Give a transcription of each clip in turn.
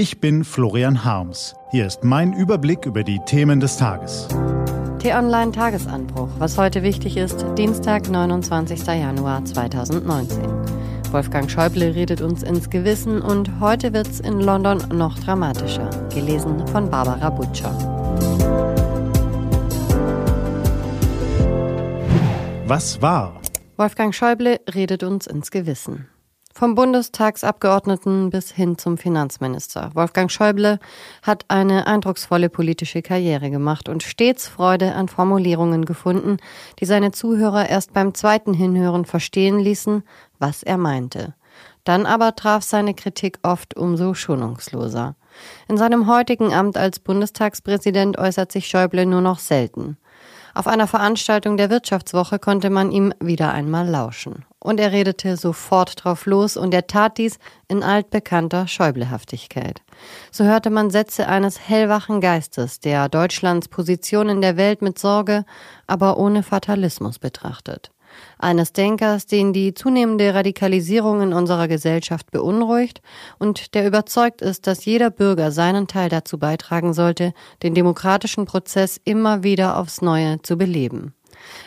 Ich bin Florian Harms. Hier ist mein Überblick über die Themen des Tages. T-Online Tagesanbruch. Was heute wichtig ist, Dienstag, 29. Januar 2019. Wolfgang Schäuble redet uns ins Gewissen und heute wird's in London noch dramatischer. Gelesen von Barbara Butcher. Was war? Wolfgang Schäuble redet uns ins Gewissen. Vom Bundestagsabgeordneten bis hin zum Finanzminister. Wolfgang Schäuble hat eine eindrucksvolle politische Karriere gemacht und stets Freude an Formulierungen gefunden, die seine Zuhörer erst beim zweiten Hinhören verstehen ließen, was er meinte. Dann aber traf seine Kritik oft umso schonungsloser. In seinem heutigen Amt als Bundestagspräsident äußert sich Schäuble nur noch selten. Auf einer Veranstaltung der Wirtschaftswoche konnte man ihm wieder einmal lauschen. Und er redete sofort drauf los und er tat dies in altbekannter Schäublehaftigkeit. So hörte man Sätze eines hellwachen Geistes, der Deutschlands Position in der Welt mit Sorge, aber ohne Fatalismus betrachtet eines Denkers, den die zunehmende Radikalisierung in unserer Gesellschaft beunruhigt und der überzeugt ist, dass jeder Bürger seinen Teil dazu beitragen sollte, den demokratischen Prozess immer wieder aufs Neue zu beleben.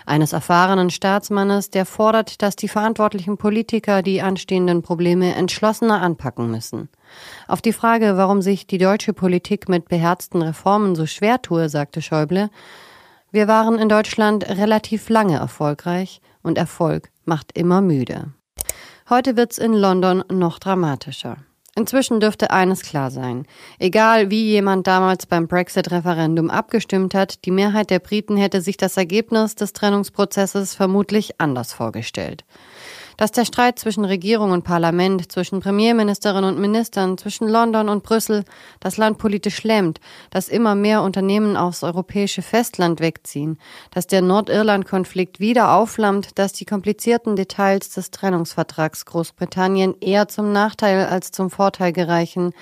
Eines erfahrenen Staatsmannes, der fordert, dass die verantwortlichen Politiker die anstehenden Probleme entschlossener anpacken müssen. Auf die Frage, warum sich die deutsche Politik mit beherzten Reformen so schwer tue, sagte Schäuble, wir waren in Deutschland relativ lange erfolgreich und Erfolg macht immer müde. Heute wird's in London noch dramatischer. Inzwischen dürfte eines klar sein. Egal wie jemand damals beim Brexit-Referendum abgestimmt hat, die Mehrheit der Briten hätte sich das Ergebnis des Trennungsprozesses vermutlich anders vorgestellt dass der Streit zwischen Regierung und Parlament, zwischen Premierministerinnen und Ministern, zwischen London und Brüssel das Land politisch lähmt, dass immer mehr Unternehmen aufs europäische Festland wegziehen, dass der Nordirland-Konflikt wieder aufflammt, dass die komplizierten Details des Trennungsvertrags Großbritannien eher zum Nachteil als zum Vorteil gereichen,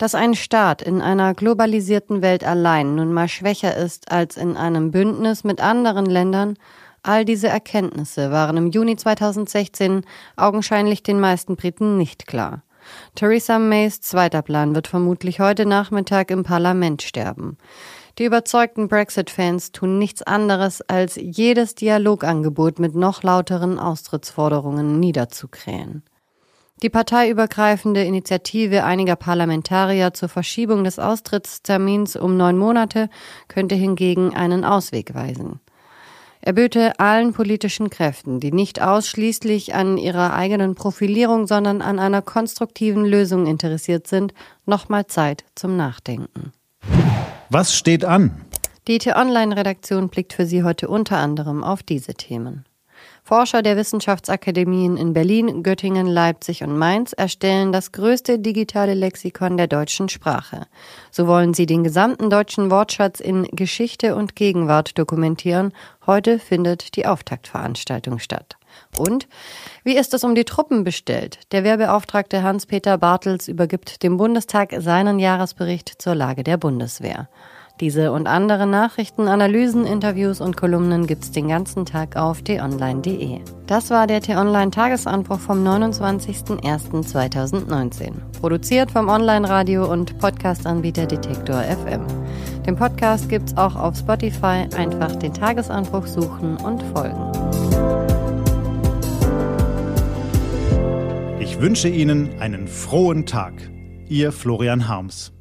dass ein Staat in einer globalisierten Welt allein nun mal schwächer ist als in einem Bündnis mit anderen Ländern, All diese Erkenntnisse waren im Juni 2016 augenscheinlich den meisten Briten nicht klar. Theresa Mays zweiter Plan wird vermutlich heute Nachmittag im Parlament sterben. Die überzeugten Brexit-Fans tun nichts anderes, als jedes Dialogangebot mit noch lauteren Austrittsforderungen niederzukrähen. Die parteiübergreifende Initiative einiger Parlamentarier zur Verschiebung des Austrittstermins um neun Monate könnte hingegen einen Ausweg weisen. Er böte allen politischen Kräften, die nicht ausschließlich an ihrer eigenen Profilierung, sondern an einer konstruktiven Lösung interessiert sind, nochmal Zeit zum Nachdenken. Was steht an? Die T-Online-Redaktion blickt für Sie heute unter anderem auf diese Themen. Forscher der Wissenschaftsakademien in Berlin, Göttingen, Leipzig und Mainz erstellen das größte digitale Lexikon der deutschen Sprache. So wollen sie den gesamten deutschen Wortschatz in Geschichte und Gegenwart dokumentieren. Heute findet die Auftaktveranstaltung statt. Und wie ist es um die Truppen bestellt? Der Wehrbeauftragte Hans-Peter Bartels übergibt dem Bundestag seinen Jahresbericht zur Lage der Bundeswehr. Diese und andere Nachrichten, Analysen, Interviews und Kolumnen gibt's den ganzen Tag auf t-online.de. Das war der t-online Tagesanbruch vom 29.01.2019. Produziert vom Online-Radio und Podcast-Anbieter Detektor FM. Den Podcast gibt's auch auf Spotify. Einfach den Tagesanbruch suchen und folgen. Ich wünsche Ihnen einen frohen Tag. Ihr Florian Harms.